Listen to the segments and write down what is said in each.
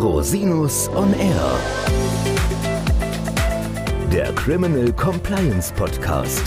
Rosinus on Air. Der Criminal Compliance Podcast.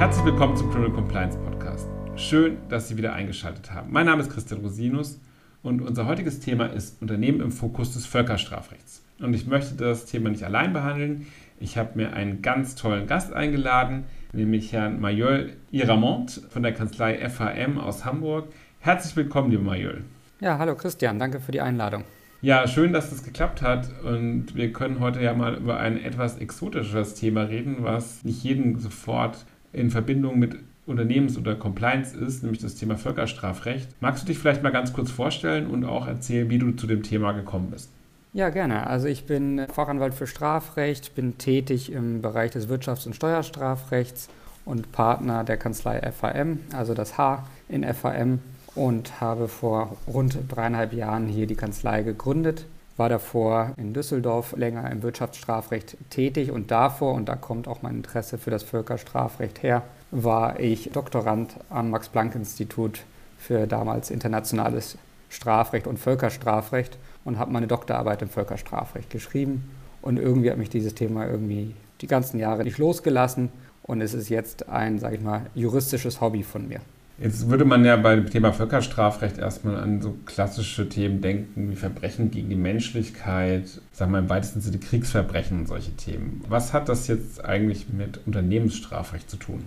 Herzlich willkommen zum Criminal Compliance Podcast. Schön, dass Sie wieder eingeschaltet haben. Mein Name ist Christian Rosinus und unser heutiges Thema ist Unternehmen im Fokus des Völkerstrafrechts. Und ich möchte das Thema nicht allein behandeln. Ich habe mir einen ganz tollen Gast eingeladen, nämlich Herrn Mayol Iramont von der Kanzlei FHM aus Hamburg. Herzlich willkommen, lieber Mayol. Ja, hallo Christian, danke für die Einladung. Ja, schön, dass das geklappt hat und wir können heute ja mal über ein etwas exotischeres Thema reden, was nicht jeden sofort in Verbindung mit Unternehmens- oder Compliance ist, nämlich das Thema Völkerstrafrecht. Magst du dich vielleicht mal ganz kurz vorstellen und auch erzählen, wie du zu dem Thema gekommen bist? Ja, gerne. Also ich bin Fachanwalt für Strafrecht, bin tätig im Bereich des Wirtschafts- und Steuerstrafrechts und Partner der Kanzlei FAM, also das H in FAM und habe vor rund dreieinhalb Jahren hier die Kanzlei gegründet. War davor in Düsseldorf länger im Wirtschaftsstrafrecht tätig und davor, und da kommt auch mein Interesse für das Völkerstrafrecht her, war ich Doktorand am Max-Planck-Institut für damals internationales Strafrecht und Völkerstrafrecht und habe meine Doktorarbeit im Völkerstrafrecht geschrieben. Und irgendwie hat mich dieses Thema irgendwie die ganzen Jahre nicht losgelassen und es ist jetzt ein, sage ich mal, juristisches Hobby von mir. Jetzt würde man ja bei dem Thema Völkerstrafrecht erstmal an so klassische Themen denken, wie Verbrechen gegen die Menschlichkeit, sagen wir im weitesten Sinne Kriegsverbrechen und solche Themen. Was hat das jetzt eigentlich mit Unternehmensstrafrecht zu tun?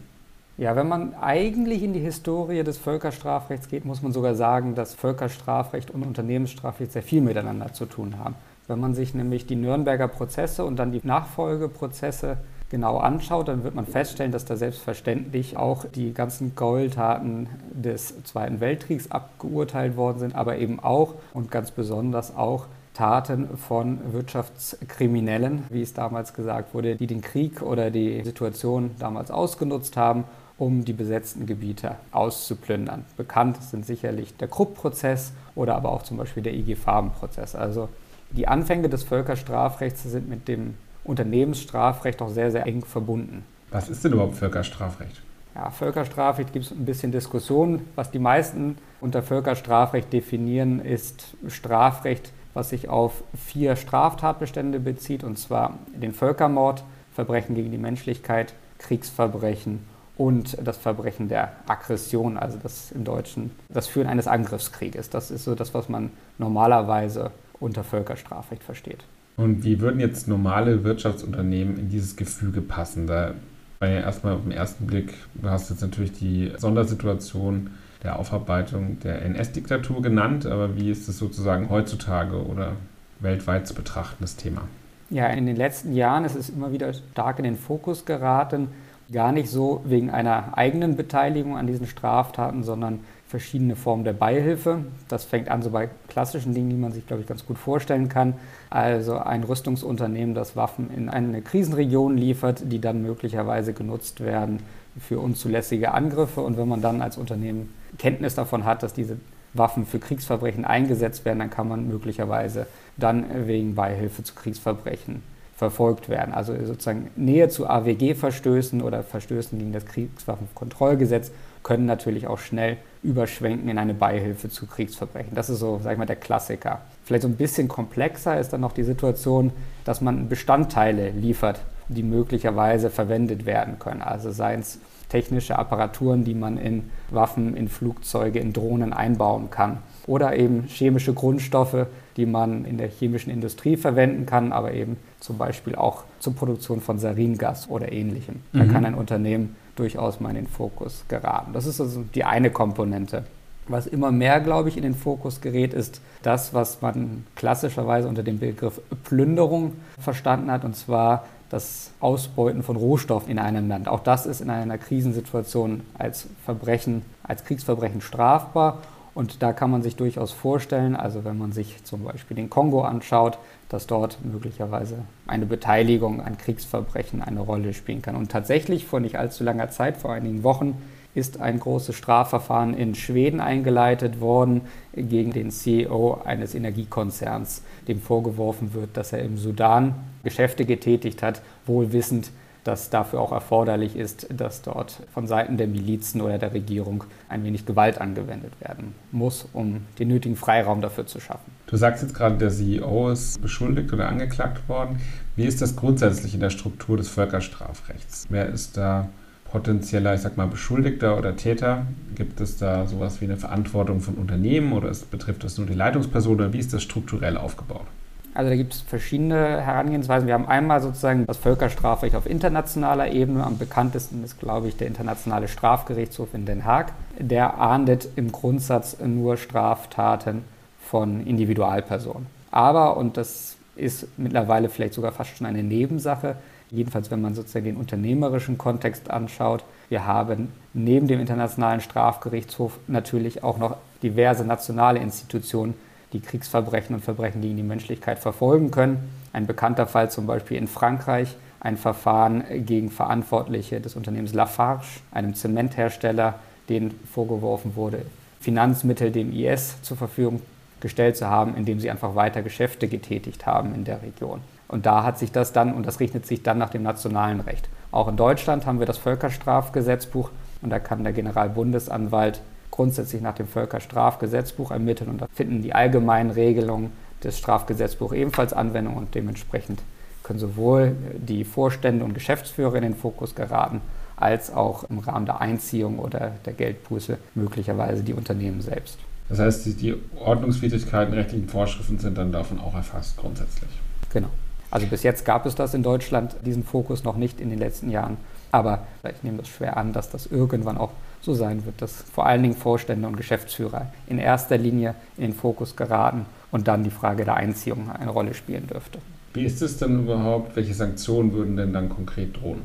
Ja, wenn man eigentlich in die Historie des Völkerstrafrechts geht, muss man sogar sagen, dass Völkerstrafrecht und Unternehmensstrafrecht sehr viel miteinander zu tun haben. Wenn man sich nämlich die Nürnberger Prozesse und dann die Nachfolgeprozesse genau anschaut, dann wird man feststellen, dass da selbstverständlich auch die ganzen Gräueltaten des Zweiten Weltkriegs abgeurteilt worden sind, aber eben auch und ganz besonders auch Taten von Wirtschaftskriminellen, wie es damals gesagt wurde, die den Krieg oder die Situation damals ausgenutzt haben um die besetzten Gebiete auszuplündern. Bekannt sind sicherlich der Krupp-Prozess oder aber auch zum Beispiel der IG Farben-Prozess. Also die Anfänge des Völkerstrafrechts sind mit dem Unternehmensstrafrecht auch sehr, sehr eng verbunden. Was ist denn überhaupt Völkerstrafrecht? Ja, Völkerstrafrecht gibt es ein bisschen Diskussion. Was die meisten unter Völkerstrafrecht definieren, ist Strafrecht, was sich auf vier Straftatbestände bezieht, und zwar den Völkermord, Verbrechen gegen die Menschlichkeit, Kriegsverbrechen und das Verbrechen der Aggression, also das im Deutschen das Führen eines Angriffskrieges. Das ist so das, was man normalerweise unter Völkerstrafrecht versteht. Und wie würden jetzt normale Wirtschaftsunternehmen in dieses Gefüge passen? Da war ja erstmal auf den ersten Blick, du hast jetzt natürlich die Sondersituation der Aufarbeitung der NS-Diktatur genannt, aber wie ist es sozusagen heutzutage oder weltweit zu betrachten, das Thema? Ja, in den letzten Jahren ist es immer wieder stark in den Fokus geraten, gar nicht so wegen einer eigenen Beteiligung an diesen Straftaten, sondern verschiedene Formen der Beihilfe. Das fängt an so bei klassischen Dingen, die man sich, glaube ich, ganz gut vorstellen kann. Also ein Rüstungsunternehmen, das Waffen in eine Krisenregion liefert, die dann möglicherweise genutzt werden für unzulässige Angriffe. Und wenn man dann als Unternehmen Kenntnis davon hat, dass diese Waffen für Kriegsverbrechen eingesetzt werden, dann kann man möglicherweise dann wegen Beihilfe zu Kriegsverbrechen verfolgt werden. Also sozusagen Nähe zu AWG-Verstößen oder Verstößen gegen das Kriegswaffenkontrollgesetz können natürlich auch schnell überschwenken in eine Beihilfe zu Kriegsverbrechen. Das ist so, sag ich mal, der Klassiker. Vielleicht so ein bisschen komplexer ist dann noch die Situation, dass man Bestandteile liefert, die möglicherweise verwendet werden können. Also seien es technische Apparaturen, die man in Waffen, in Flugzeuge, in Drohnen einbauen kann. Oder eben chemische Grundstoffe, die man in der chemischen Industrie verwenden kann, aber eben zum Beispiel auch zur Produktion von Saringas oder ähnlichem. Da mhm. kann ein Unternehmen durchaus mal in den Fokus geraten. Das ist also die eine Komponente. Was immer mehr, glaube ich, in den Fokus gerät, ist das, was man klassischerweise unter dem Begriff Plünderung verstanden hat, und zwar das Ausbeuten von Rohstoffen in einem Land. Auch das ist in einer Krisensituation als Verbrechen, als Kriegsverbrechen strafbar und da kann man sich durchaus vorstellen, also wenn man sich zum Beispiel den Kongo anschaut, dass dort möglicherweise eine Beteiligung an Kriegsverbrechen eine Rolle spielen kann. Und tatsächlich vor nicht allzu langer Zeit, vor einigen Wochen, ist ein großes Strafverfahren in Schweden eingeleitet worden gegen den CEO eines Energiekonzerns, dem vorgeworfen wird, dass er im Sudan Geschäfte getätigt hat, wohl wissend, dass dafür auch erforderlich ist, dass dort von Seiten der Milizen oder der Regierung ein wenig Gewalt angewendet werden muss, um den nötigen Freiraum dafür zu schaffen. Du sagst jetzt gerade, der CEO ist beschuldigt oder angeklagt worden. Wie ist das grundsätzlich in der Struktur des Völkerstrafrechts? Wer ist da potenzieller, ich sag mal, Beschuldigter oder Täter? Gibt es da sowas wie eine Verantwortung von Unternehmen oder betrifft das nur die Leitungsperson oder wie ist das strukturell aufgebaut? Also da gibt es verschiedene Herangehensweisen. Wir haben einmal sozusagen das Völkerstrafrecht auf internationaler Ebene. Am bekanntesten ist, glaube ich, der Internationale Strafgerichtshof in Den Haag. Der ahndet im Grundsatz nur Straftaten von Individualpersonen. Aber, und das ist mittlerweile vielleicht sogar fast schon eine Nebensache, jedenfalls wenn man sozusagen den unternehmerischen Kontext anschaut, wir haben neben dem Internationalen Strafgerichtshof natürlich auch noch diverse nationale Institutionen, die Kriegsverbrechen und Verbrechen gegen die Menschlichkeit verfolgen können. Ein bekannter Fall zum Beispiel in Frankreich, ein Verfahren gegen Verantwortliche des Unternehmens Lafarge, einem Zementhersteller, denen vorgeworfen wurde, Finanzmittel dem IS zur Verfügung gestellt zu haben, indem sie einfach weiter Geschäfte getätigt haben in der Region. Und da hat sich das dann, und das richtet sich dann nach dem nationalen Recht. Auch in Deutschland haben wir das Völkerstrafgesetzbuch und da kann der Generalbundesanwalt grundsätzlich nach dem Völkerstrafgesetzbuch ermitteln und da finden die allgemeinen Regelungen des Strafgesetzbuchs ebenfalls Anwendung und dementsprechend können sowohl die Vorstände und Geschäftsführer in den Fokus geraten, als auch im Rahmen der Einziehung oder der Geldbuße möglicherweise die Unternehmen selbst. Das heißt, die, Ordnungswidrigkeiten, rechtlichen Vorschriften sind dann davon auch erfasst grundsätzlich. Genau. Also bis jetzt gab es das in Deutschland, diesen Fokus noch nicht in den letzten Jahren. Aber ich nehme das schwer an, dass das irgendwann auch so sein wird, dass vor allen Dingen Vorstände und Geschäftsführer in erster Linie in den Fokus geraten und dann die Frage der Einziehung eine Rolle spielen dürfte. Wie ist es denn überhaupt? Welche Sanktionen würden denn dann konkret drohen?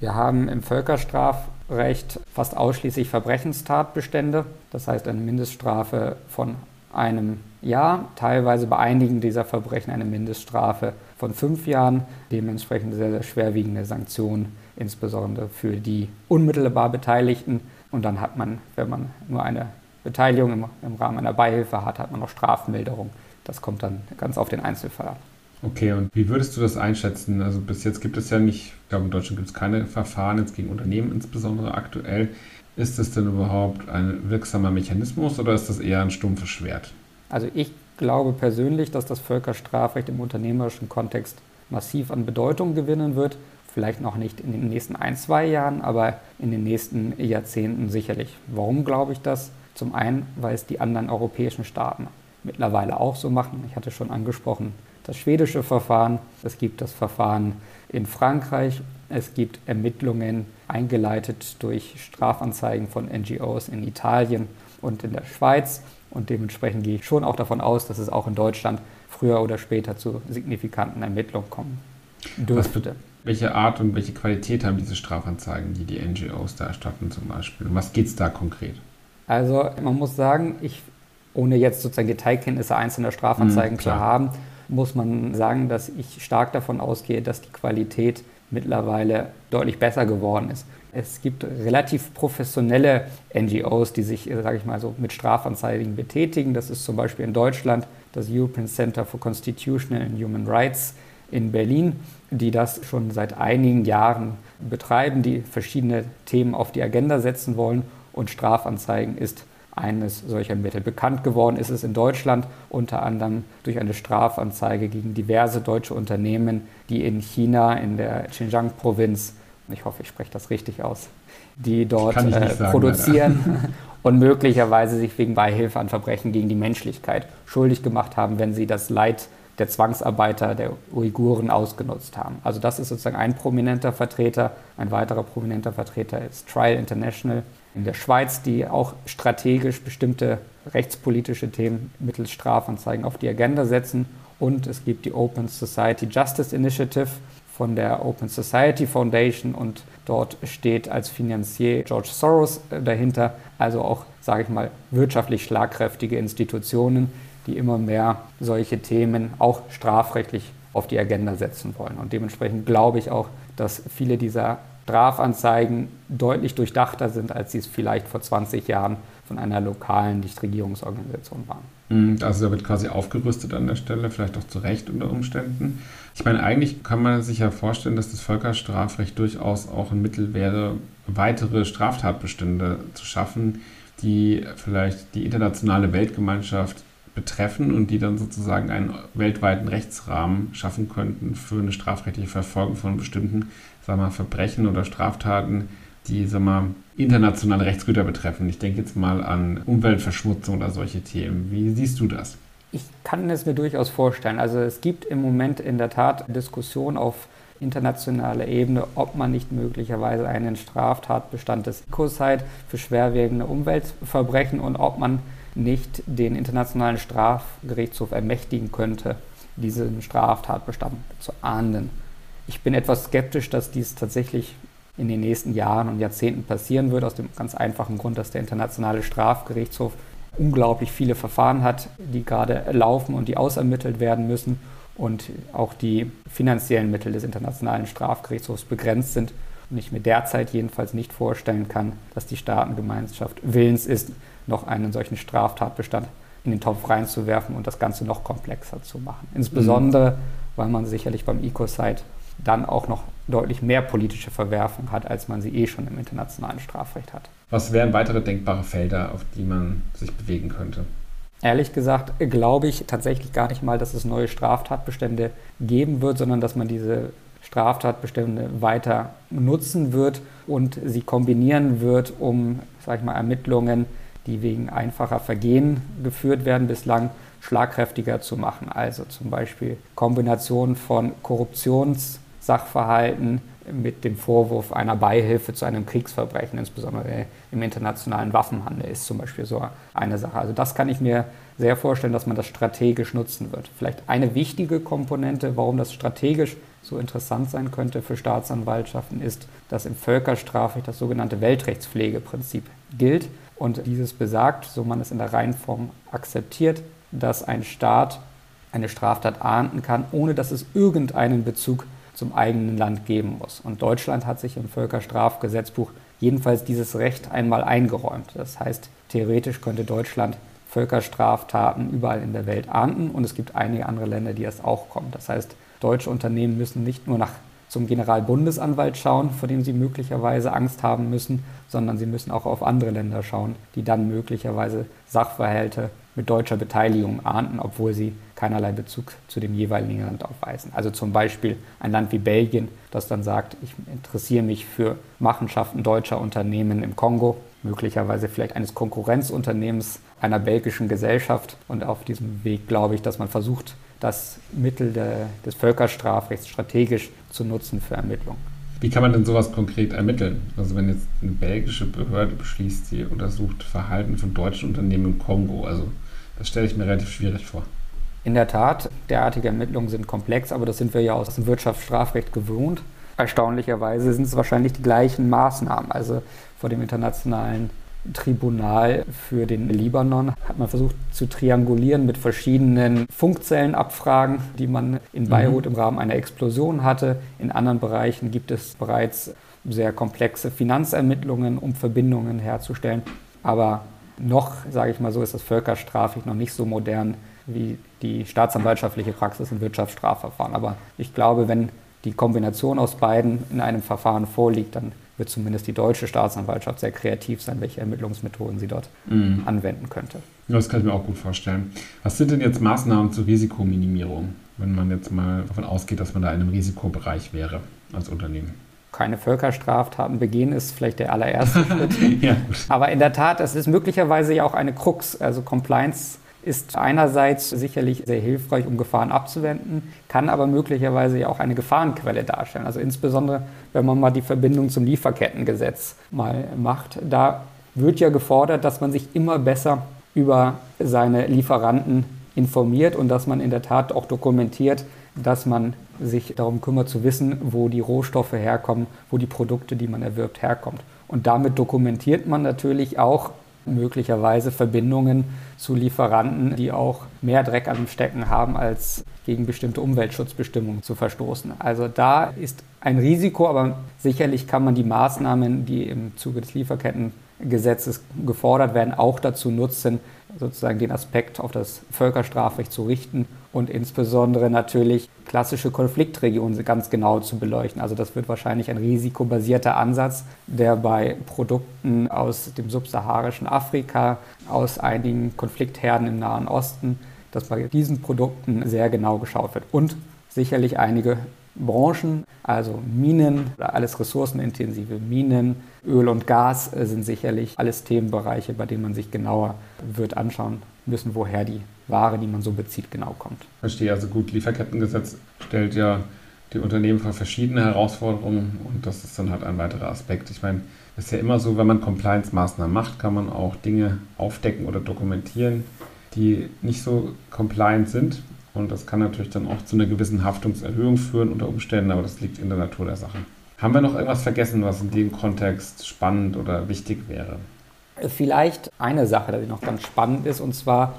Wir haben im Völkerstrafrecht fast ausschließlich Verbrechenstatbestände, das heißt eine Mindeststrafe von einem Jahr, teilweise bei einigen dieser Verbrechen eine Mindeststrafe von fünf Jahren, dementsprechend sehr, sehr schwerwiegende Sanktionen, insbesondere für die unmittelbar Beteiligten. Und dann hat man, wenn man nur eine Beteiligung im, im Rahmen einer Beihilfe hat, hat man noch Strafmilderung. Das kommt dann ganz auf den Einzelfall an. Okay, und wie würdest du das einschätzen? Also bis jetzt gibt es ja nicht, ich glaube in Deutschland gibt es keine Verfahren jetzt gegen Unternehmen, insbesondere aktuell. Ist das denn überhaupt ein wirksamer Mechanismus oder ist das eher ein stumpfes Schwert? Also ich glaube persönlich, dass das Völkerstrafrecht im unternehmerischen Kontext massiv an Bedeutung gewinnen wird. Vielleicht noch nicht in den nächsten ein, zwei Jahren, aber in den nächsten Jahrzehnten sicherlich. Warum glaube ich das? Zum einen, weil es die anderen europäischen Staaten mittlerweile auch so machen. Ich hatte schon angesprochen, das schwedische Verfahren, es gibt das Verfahren in Frankreich, es gibt Ermittlungen eingeleitet durch Strafanzeigen von NGOs in Italien und in der Schweiz. Und dementsprechend gehe ich schon auch davon aus, dass es auch in Deutschland früher oder später zu signifikanten Ermittlungen kommen dürfte. welche Art und welche Qualität haben diese Strafanzeigen, die die NGOs da erstatten zum Beispiel? Um was geht es da konkret? Also man muss sagen, ich, ohne jetzt sozusagen Detailkenntnisse einzelner Strafanzeigen mhm, zu haben, muss man sagen, dass ich stark davon ausgehe, dass die Qualität mittlerweile deutlich besser geworden ist. Es gibt relativ professionelle NGOs, die sich, sage ich mal, so mit Strafanzeigen betätigen. Das ist zum Beispiel in Deutschland das European Center for Constitutional and Human Rights in Berlin, die das schon seit einigen Jahren betreiben, die verschiedene Themen auf die Agenda setzen wollen. Und Strafanzeigen ist eines solcher Mittel. Bekannt geworden ist es in Deutschland unter anderem durch eine Strafanzeige gegen diverse deutsche Unternehmen, die in China in der Xinjiang-Provinz ich hoffe, ich spreche das richtig aus, die dort äh, sagen, produzieren und möglicherweise sich wegen Beihilfe an Verbrechen gegen die Menschlichkeit schuldig gemacht haben, wenn sie das Leid der Zwangsarbeiter der Uiguren ausgenutzt haben. Also das ist sozusagen ein prominenter Vertreter. Ein weiterer prominenter Vertreter ist Trial International in der Schweiz, die auch strategisch bestimmte rechtspolitische Themen mittels Strafanzeigen auf die Agenda setzen. Und es gibt die Open Society Justice Initiative, von der Open Society Foundation und dort steht als Finanzier George Soros äh, dahinter, also auch, sage ich mal, wirtschaftlich schlagkräftige Institutionen, die immer mehr solche Themen auch strafrechtlich auf die Agenda setzen wollen. Und dementsprechend glaube ich auch, dass viele dieser Strafanzeigen deutlich durchdachter sind, als sie es vielleicht vor 20 Jahren von einer lokalen Nichtregierungsorganisation waren. Mhm, also da wird quasi aufgerüstet an der Stelle, vielleicht auch zu Recht unter Umständen. Ich meine, eigentlich kann man sich ja vorstellen, dass das Völkerstrafrecht durchaus auch ein Mittel wäre, weitere Straftatbestände zu schaffen, die vielleicht die internationale Weltgemeinschaft betreffen und die dann sozusagen einen weltweiten Rechtsrahmen schaffen könnten für eine strafrechtliche Verfolgung von bestimmten sagen wir, Verbrechen oder Straftaten, die sagen wir, internationale Rechtsgüter betreffen. Ich denke jetzt mal an Umweltverschmutzung oder solche Themen. Wie siehst du das? Ich kann es mir durchaus vorstellen. Also es gibt im Moment in der Tat Diskussion auf internationaler Ebene, ob man nicht möglicherweise einen Straftatbestand des Ecocide für schwerwiegende Umweltverbrechen und ob man nicht den Internationalen Strafgerichtshof ermächtigen könnte, diesen Straftatbestand zu ahnden. Ich bin etwas skeptisch, dass dies tatsächlich in den nächsten Jahren und Jahrzehnten passieren wird, aus dem ganz einfachen Grund, dass der Internationale Strafgerichtshof unglaublich viele Verfahren hat, die gerade laufen und die ausermittelt werden müssen und auch die finanziellen Mittel des Internationalen Strafgerichtshofs begrenzt sind und ich mir derzeit jedenfalls nicht vorstellen kann, dass die Staatengemeinschaft willens ist, noch einen solchen Straftatbestand in den Topf reinzuwerfen und das Ganze noch komplexer zu machen. Insbesondere, weil man sicherlich beim Ecocide dann auch noch deutlich mehr politische Verwerfung hat, als man sie eh schon im internationalen Strafrecht hat. Was wären weitere denkbare Felder, auf die man sich bewegen könnte? Ehrlich gesagt glaube ich tatsächlich gar nicht mal, dass es neue Straftatbestände geben wird, sondern dass man diese Straftatbestände weiter nutzen wird und sie kombinieren wird, um, sag ich mal, Ermittlungen, die wegen einfacher Vergehen geführt werden, bislang schlagkräftiger zu machen. Also zum Beispiel Kombination von Korruptions- Sachverhalten mit dem Vorwurf einer Beihilfe zu einem Kriegsverbrechen, insbesondere im internationalen Waffenhandel, ist zum Beispiel so eine Sache. Also das kann ich mir sehr vorstellen, dass man das strategisch nutzen wird. Vielleicht eine wichtige Komponente, warum das strategisch so interessant sein könnte für Staatsanwaltschaften, ist, dass im Völkerstrafrecht das sogenannte Weltrechtspflegeprinzip gilt. Und dieses besagt, so man es in der Reihenform akzeptiert, dass ein Staat eine Straftat ahnden kann, ohne dass es irgendeinen Bezug zum eigenen Land geben muss. Und Deutschland hat sich im Völkerstrafgesetzbuch jedenfalls dieses Recht einmal eingeräumt. Das heißt, theoretisch könnte Deutschland Völkerstraftaten überall in der Welt ahnden und es gibt einige andere Länder, die das auch kommen. Das heißt, deutsche Unternehmen müssen nicht nur nach zum Generalbundesanwalt schauen, vor dem sie möglicherweise Angst haben müssen, sondern sie müssen auch auf andere Länder schauen, die dann möglicherweise Sachverhalte mit deutscher Beteiligung ahnden, obwohl sie keinerlei Bezug zu dem jeweiligen Land aufweisen. Also zum Beispiel ein Land wie Belgien, das dann sagt, ich interessiere mich für Machenschaften deutscher Unternehmen im Kongo, möglicherweise vielleicht eines Konkurrenzunternehmens einer belgischen Gesellschaft. Und auf diesem Weg glaube ich, dass man versucht, das Mittel der, des Völkerstrafrechts strategisch zu nutzen für Ermittlungen. Wie kann man denn sowas konkret ermitteln? Also wenn jetzt eine belgische Behörde beschließt, sie untersucht Verhalten von deutschen Unternehmen im Kongo, also das stelle ich mir relativ schwierig vor. In der Tat, derartige Ermittlungen sind komplex, aber das sind wir ja aus dem Wirtschaftsstrafrecht gewohnt. Erstaunlicherweise sind es wahrscheinlich die gleichen Maßnahmen. Also vor dem internationalen Tribunal für den Libanon hat man versucht zu triangulieren mit verschiedenen Funkzellenabfragen, die man in Beirut mhm. im Rahmen einer Explosion hatte. In anderen Bereichen gibt es bereits sehr komplexe Finanzermittlungen, um Verbindungen herzustellen. Aber noch, sage ich mal so, ist das völkerstraflich noch nicht so modern wie die staatsanwaltschaftliche Praxis in Wirtschaftsstrafverfahren. Aber ich glaube, wenn die Kombination aus beiden in einem Verfahren vorliegt, dann wird zumindest die deutsche Staatsanwaltschaft sehr kreativ sein, welche Ermittlungsmethoden sie dort mhm. anwenden könnte. Ja, das kann ich mir auch gut vorstellen. Was sind denn jetzt Maßnahmen zur Risikominimierung, wenn man jetzt mal davon ausgeht, dass man da in einem Risikobereich wäre als Unternehmen? keine Völkerstraftaten begehen, ist vielleicht der allererste Schritt. ja, Aber in der Tat, es ist möglicherweise ja auch eine Krux. Also Compliance ist einerseits sicherlich sehr hilfreich, um Gefahren abzuwenden, kann aber möglicherweise ja auch eine Gefahrenquelle darstellen. Also insbesondere, wenn man mal die Verbindung zum Lieferkettengesetz mal macht. Da wird ja gefordert, dass man sich immer besser über seine Lieferanten informiert und dass man in der Tat auch dokumentiert, dass man sich darum kümmert zu wissen, wo die Rohstoffe herkommen, wo die Produkte, die man erwirbt, herkommt. Und damit dokumentiert man natürlich auch möglicherweise Verbindungen zu Lieferanten, die auch mehr Dreck am Stecken haben, als gegen bestimmte Umweltschutzbestimmungen zu verstoßen. Also da ist ein Risiko, aber sicherlich kann man die Maßnahmen, die im Zuge des Lieferkettengesetzes gefordert werden, auch dazu nutzen, sozusagen den Aspekt auf das Völkerstrafrecht zu richten und insbesondere natürlich klassische Konfliktregionen ganz genau zu beleuchten. Also das wird wahrscheinlich ein risikobasierter Ansatz, der bei Produkten aus dem subsaharischen Afrika, aus einigen Konfliktherden im Nahen Osten, dass bei diesen Produkten sehr genau geschaut wird. Und sicherlich einige Branchen, also Minen, alles ressourcenintensive Minen, Öl und Gas sind sicherlich alles Themenbereiche, bei denen man sich genauer wird anschauen müssen, woher die Ware, die man so bezieht, genau kommt. Verstehe, also gut, Lieferkettengesetz stellt ja die Unternehmen vor verschiedene Herausforderungen und das ist dann halt ein weiterer Aspekt. Ich meine, es ist ja immer so, wenn man Compliance-Maßnahmen macht, kann man auch Dinge aufdecken oder dokumentieren, die nicht so compliant sind. Und das kann natürlich dann auch zu einer gewissen Haftungserhöhung führen unter Umständen, aber das liegt in der Natur der Sache. Haben wir noch irgendwas vergessen, was in dem Kontext spannend oder wichtig wäre? Vielleicht eine Sache, die noch ganz spannend ist, und zwar,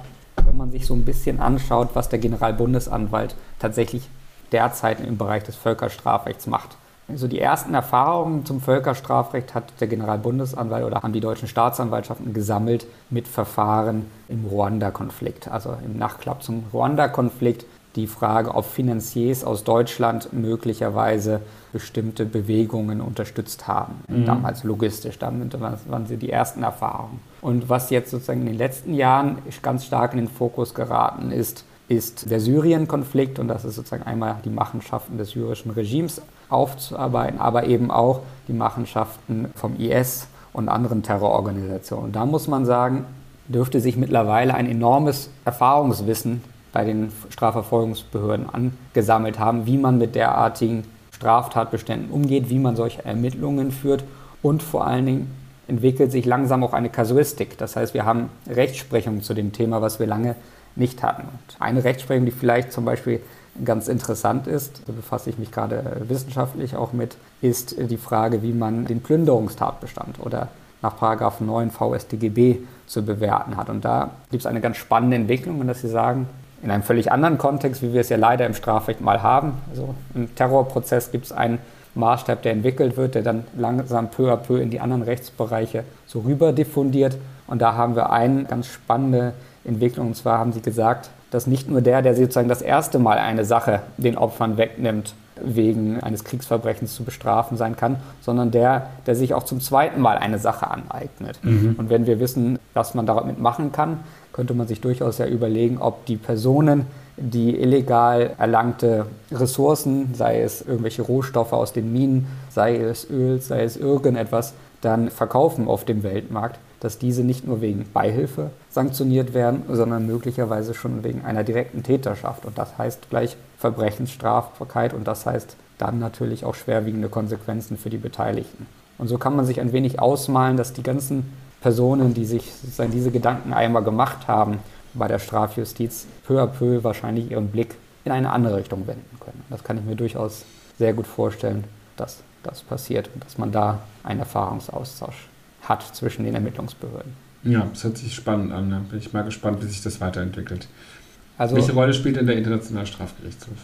wenn man sich so ein bisschen anschaut, was der Generalbundesanwalt tatsächlich derzeit im Bereich des Völkerstrafrechts macht. Also die ersten Erfahrungen zum Völkerstrafrecht hat der Generalbundesanwalt oder haben die deutschen Staatsanwaltschaften gesammelt mit Verfahren im Ruanda-Konflikt, also im Nachklapp zum Ruanda-Konflikt. Die Frage, ob Finanziers aus Deutschland möglicherweise bestimmte Bewegungen unterstützt haben, mhm. damals logistisch. Damit waren sie die ersten Erfahrungen. Und was jetzt sozusagen in den letzten Jahren ganz stark in den Fokus geraten ist, ist der Syrien-Konflikt und das ist sozusagen einmal die Machenschaften des syrischen Regimes aufzuarbeiten, aber eben auch die Machenschaften vom IS und anderen Terrororganisationen. Und da muss man sagen, dürfte sich mittlerweile ein enormes Erfahrungswissen bei den Strafverfolgungsbehörden angesammelt haben, wie man mit derartigen Straftatbeständen umgeht, wie man solche Ermittlungen führt und vor allen Dingen entwickelt sich langsam auch eine Kasuistik. Das heißt, wir haben Rechtsprechung zu dem Thema, was wir lange nicht hatten. Und eine Rechtsprechung, die vielleicht zum Beispiel ganz interessant ist, da befasse ich mich gerade wissenschaftlich auch mit, ist die Frage, wie man den Plünderungstatbestand oder nach 9 VStGB zu bewerten hat. Und da gibt es eine ganz spannende Entwicklung, dass Sie sagen, in einem völlig anderen Kontext, wie wir es ja leider im Strafrecht mal haben. Also im Terrorprozess gibt es einen Maßstab, der entwickelt wird, der dann langsam peu à peu in die anderen Rechtsbereiche so rüber diffundiert. Und da haben wir eine ganz spannende Entwicklung. Und zwar haben Sie gesagt, dass nicht nur der, der sozusagen das erste Mal eine Sache den Opfern wegnimmt, wegen eines Kriegsverbrechens zu bestrafen sein kann, sondern der, der sich auch zum zweiten Mal eine Sache aneignet. Mhm. Und wenn wir wissen, was man damit machen kann, könnte man sich durchaus ja überlegen, ob die Personen, die illegal erlangte Ressourcen, sei es irgendwelche Rohstoffe aus den Minen, sei es Öl, sei es irgendetwas, dann verkaufen auf dem Weltmarkt, dass diese nicht nur wegen Beihilfe sanktioniert werden, sondern möglicherweise schon wegen einer direkten Täterschaft. Und das heißt gleich Verbrechensstrafbarkeit und das heißt dann natürlich auch schwerwiegende Konsequenzen für die Beteiligten. Und so kann man sich ein wenig ausmalen, dass die ganzen Personen, die sich diese Gedanken einmal gemacht haben bei der Strafjustiz, peu à peu wahrscheinlich ihren Blick in eine andere Richtung wenden können. Das kann ich mir durchaus sehr gut vorstellen, dass das passiert und dass man da einen Erfahrungsaustausch hat zwischen den Ermittlungsbehörden. Ja, das hört sich spannend an. Da bin ich mal gespannt, wie sich das weiterentwickelt. Also, Welche Rolle spielt denn der Internationale Strafgerichtshof?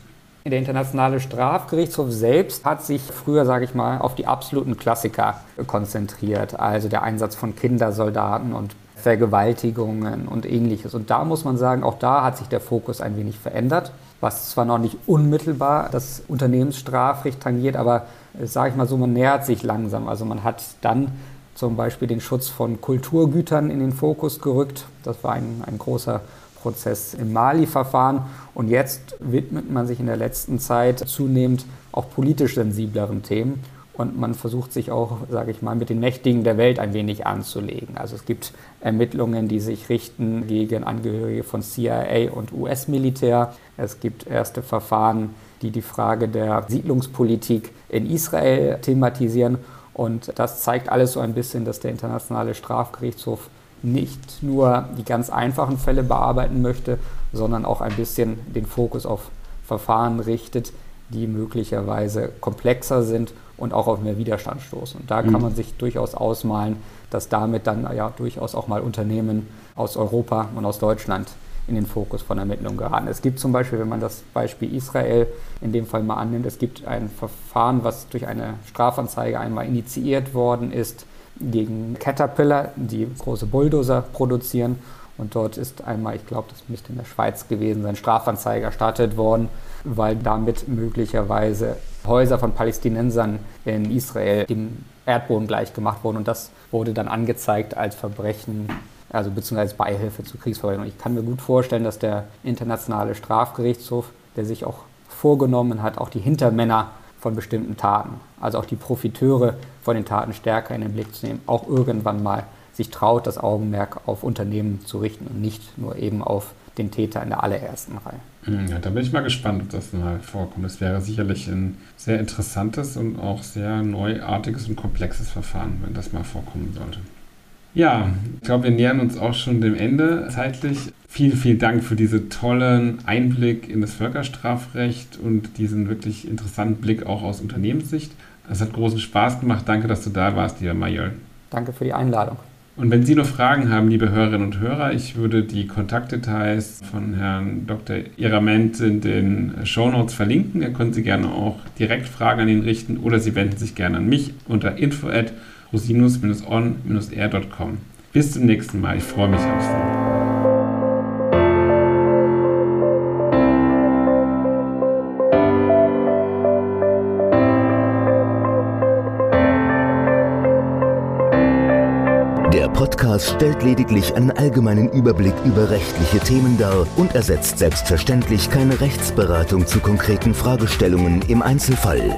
Der Internationale Strafgerichtshof selbst hat sich früher, sage ich mal, auf die absoluten Klassiker konzentriert, also der Einsatz von Kindersoldaten und Vergewaltigungen und ähnliches. Und da muss man sagen, auch da hat sich der Fokus ein wenig verändert, was zwar noch nicht unmittelbar das Unternehmensstrafrecht tangiert, aber sage ich mal so, man nähert sich langsam. Also man hat dann zum Beispiel den Schutz von Kulturgütern in den Fokus gerückt. Das war ein, ein großer Prozess im Mali-Verfahren. Und jetzt widmet man sich in der letzten Zeit zunehmend auch politisch sensibleren Themen. Und man versucht sich auch, sage ich mal, mit den Mächtigen der Welt ein wenig anzulegen. Also es gibt Ermittlungen, die sich richten gegen Angehörige von CIA und US-Militär. Es gibt erste Verfahren, die die Frage der Siedlungspolitik in Israel thematisieren. Und das zeigt alles so ein bisschen, dass der Internationale Strafgerichtshof nicht nur die ganz einfachen Fälle bearbeiten möchte, sondern auch ein bisschen den Fokus auf Verfahren richtet, die möglicherweise komplexer sind und auch auf mehr Widerstand stoßen. Und da mhm. kann man sich durchaus ausmalen, dass damit dann ja durchaus auch mal Unternehmen aus Europa und aus Deutschland in den Fokus von Ermittlungen geraten. Es gibt zum Beispiel, wenn man das Beispiel Israel in dem Fall mal annimmt, es gibt ein Verfahren, was durch eine Strafanzeige einmal initiiert worden ist gegen Caterpillar, die große Bulldozer produzieren. Und dort ist einmal, ich glaube, das müsste in der Schweiz gewesen sein, Strafanzeige erstattet worden, weil damit möglicherweise Häuser von Palästinensern in Israel dem Erdboden gleichgemacht wurden. Und das wurde dann angezeigt als Verbrechen, also beziehungsweise Beihilfe zu Kriegsverbrechen. Ich kann mir gut vorstellen, dass der Internationale Strafgerichtshof, der sich auch vorgenommen hat, auch die Hintermänner von bestimmten Taten, also auch die Profiteure von den Taten stärker in den Blick zu nehmen, auch irgendwann mal sich traut, das Augenmerk auf Unternehmen zu richten und nicht nur eben auf den Täter in der allerersten Reihe. Hm, ja, da bin ich mal gespannt, ob das mal vorkommt. Es wäre sicherlich ein sehr interessantes und auch sehr neuartiges und komplexes Verfahren, wenn das mal vorkommen sollte. Ja, ich glaube, wir nähern uns auch schon dem Ende zeitlich. Vielen, vielen Dank für diesen tollen Einblick in das Völkerstrafrecht und diesen wirklich interessanten Blick auch aus Unternehmenssicht. Es hat großen Spaß gemacht. Danke, dass du da warst, lieber Majol. Danke für die Einladung. Und wenn Sie noch Fragen haben, liebe Hörerinnen und Hörer, ich würde die Kontaktdetails von Herrn Dr. Irament in den Shownotes verlinken. Da können Sie gerne auch direkt Fragen an ihn richten oder Sie wenden sich gerne an mich unter info rosinus-on-r.com. Bis zum nächsten Mal. Ich freue mich auf Sie. Podcast stellt lediglich einen allgemeinen Überblick über rechtliche Themen dar und ersetzt selbstverständlich keine Rechtsberatung zu konkreten Fragestellungen im Einzelfall.